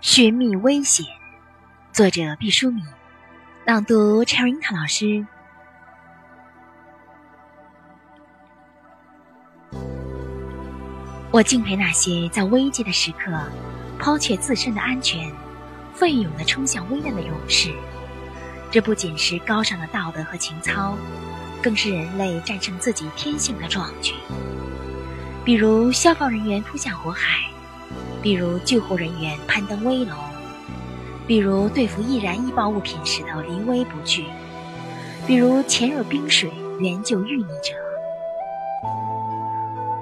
寻觅危险，作者毕淑敏，朗读 Cherita 老师。我敬佩那些在危机的时刻抛却自身的安全，奋勇的冲向危难的勇士。这不仅是高尚的道德和情操，更是人类战胜自己天性的壮举。比如消防人员扑向火海。比如救护人员攀登危楼，比如对付易燃易爆物品时的临危不惧，比如潜入冰水援救遇溺者。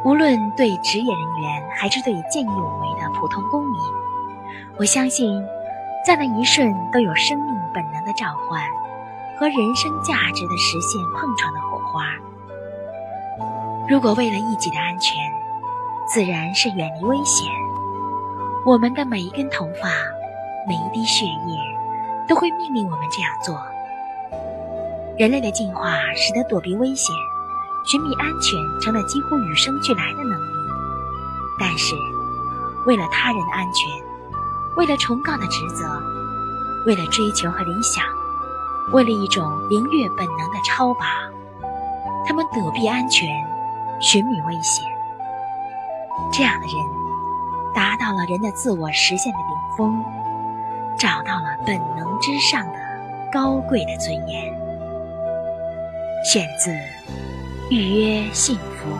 无论对职业人员，还是对见义勇为的普通公民，我相信，在那一瞬都有生命本能的召唤和人生价值的实现碰撞的火花。如果为了一己的安全，自然是远离危险。我们的每一根头发，每一滴血液，都会命令我们这样做。人类的进化使得躲避危险、寻觅安全成了几乎与生俱来的能力。但是，为了他人的安全，为了崇高的职责，为了追求和理想，为了一种凌越本能的超拔，他们躲避安全，寻觅危险。这样的人。达到了人的自我实现的顶峰，找到了本能之上的高贵的尊严。选自《预约幸福》。